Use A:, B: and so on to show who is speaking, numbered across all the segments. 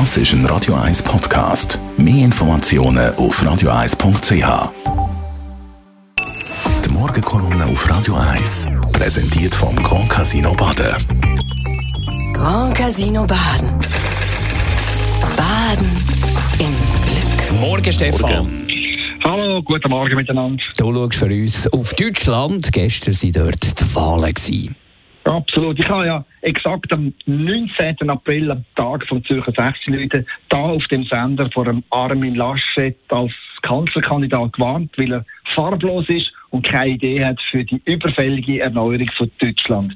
A: Das ist ein Radio 1 Podcast. Mehr Informationen auf radio1.ch. Die Morgenkolumne auf Radio 1 präsentiert vom Grand Casino Baden.
B: Grand Casino Baden. Baden im Glück.
C: Morgen, Stefan.
D: Hallo, guten Morgen miteinander.
C: Du schaust für uns auf Deutschland. Gestern waren dort die Wahlen. Gewesen.
D: Absolut. Ich habe ja exakt am 19. April, am Tag vom Zürcher 16 Leute, da auf dem Sender vor dem Armin Laschet als Kanzlerkandidat gewarnt, weil er farblos ist und keine Idee hat für die überfällige Erneuerung von Deutschland.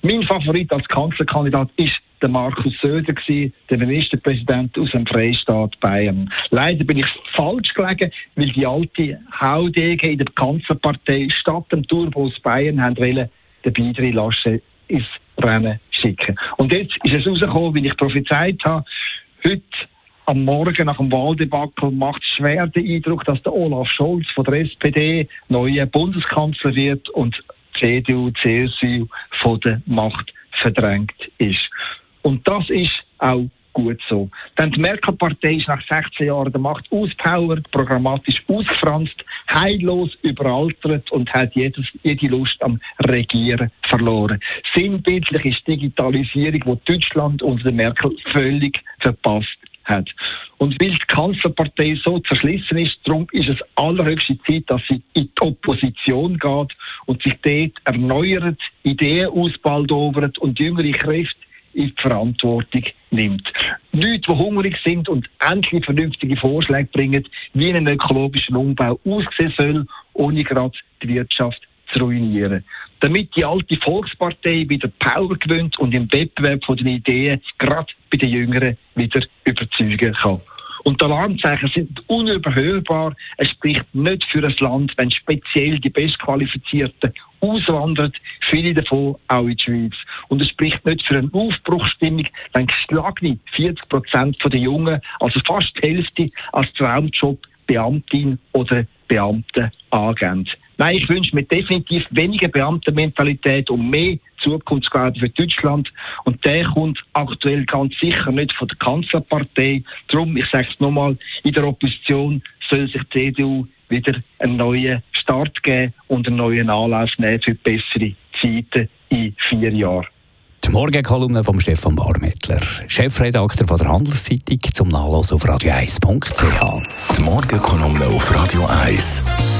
D: Mein Favorit als Kanzlerkandidat ist der Markus Söder gewesen, der Ministerpräsident aus dem Freistaat Bayern. Leider bin ich falsch gelegen, weil die alte HDG in der Kanzlerpartei statt dem Turbo aus Bayern haben wollen, den Beidri Laschet ins Rennen schicken. Und jetzt ist es rausgekommen, wie ich prophezeit habe, heute am Morgen nach dem Wahldebakel macht es schwer den Eindruck, dass der Olaf Scholz von der SPD neuer Bundeskanzler wird und CDU, CSU von der Macht verdrängt ist. Und das ist auch gut so. Denn die Merkel-Partei ist nach 16 Jahren der Macht auspowert, programmatisch ausgefranst, heillos überaltert und hat jedes, jede Lust am Regieren verloren. Sinnbildlich ist Digitalisierung, die Deutschland unter Merkel völlig verpasst hat. Und weil die Kanzlerpartei so zerschlissen ist, darum ist es allerhöchste Zeit, dass sie in die Opposition geht und sich dort erneuert, Ideen ausbaldowert und jüngere Kräfte in die Verantwortung nimmt. Leute, die hungrig sind und endlich vernünftige Vorschläge bringen, wie ein ökologischer Umbau aussehen soll, ohne gerade die Wirtschaft zu ruinieren. Damit die alte Volkspartei wieder Power gewinnt und im Wettbewerb von den Ideen gerade bei den Jüngeren wieder überzeugen kann. Und die Alarmzeichen sind unüberhörbar. Es spricht nicht für ein Land, wenn speziell die Bestqualifizierten auswandern, viele davon auch in die Schweiz. Und es spricht nicht für eine Aufbruchsstimmung, wenn geschlagene 40 Prozent der Jungen, also fast die Hälfte, als Traumjob Beamtin oder Beamte angeben. Nein, ich wünsche mir definitiv weniger Beamtenmentalität und mehr Zukunftsglauben für Deutschland. Und der kommt aktuell ganz sicher nicht von der Kanzlerpartei. Darum, ich sage es nochmal, in der Opposition soll sich die CDU wieder einen neuen Start geben und einen neuen Anlauf nehmen für bessere Zeiten in vier Jahren.
C: Die Morgenkolumne von Stefan Barmettler, Chefredakteur von der Handelszeitung, zum Nachlesen auf radio1.ch.
A: Die Morgenkolumne auf Radio 1.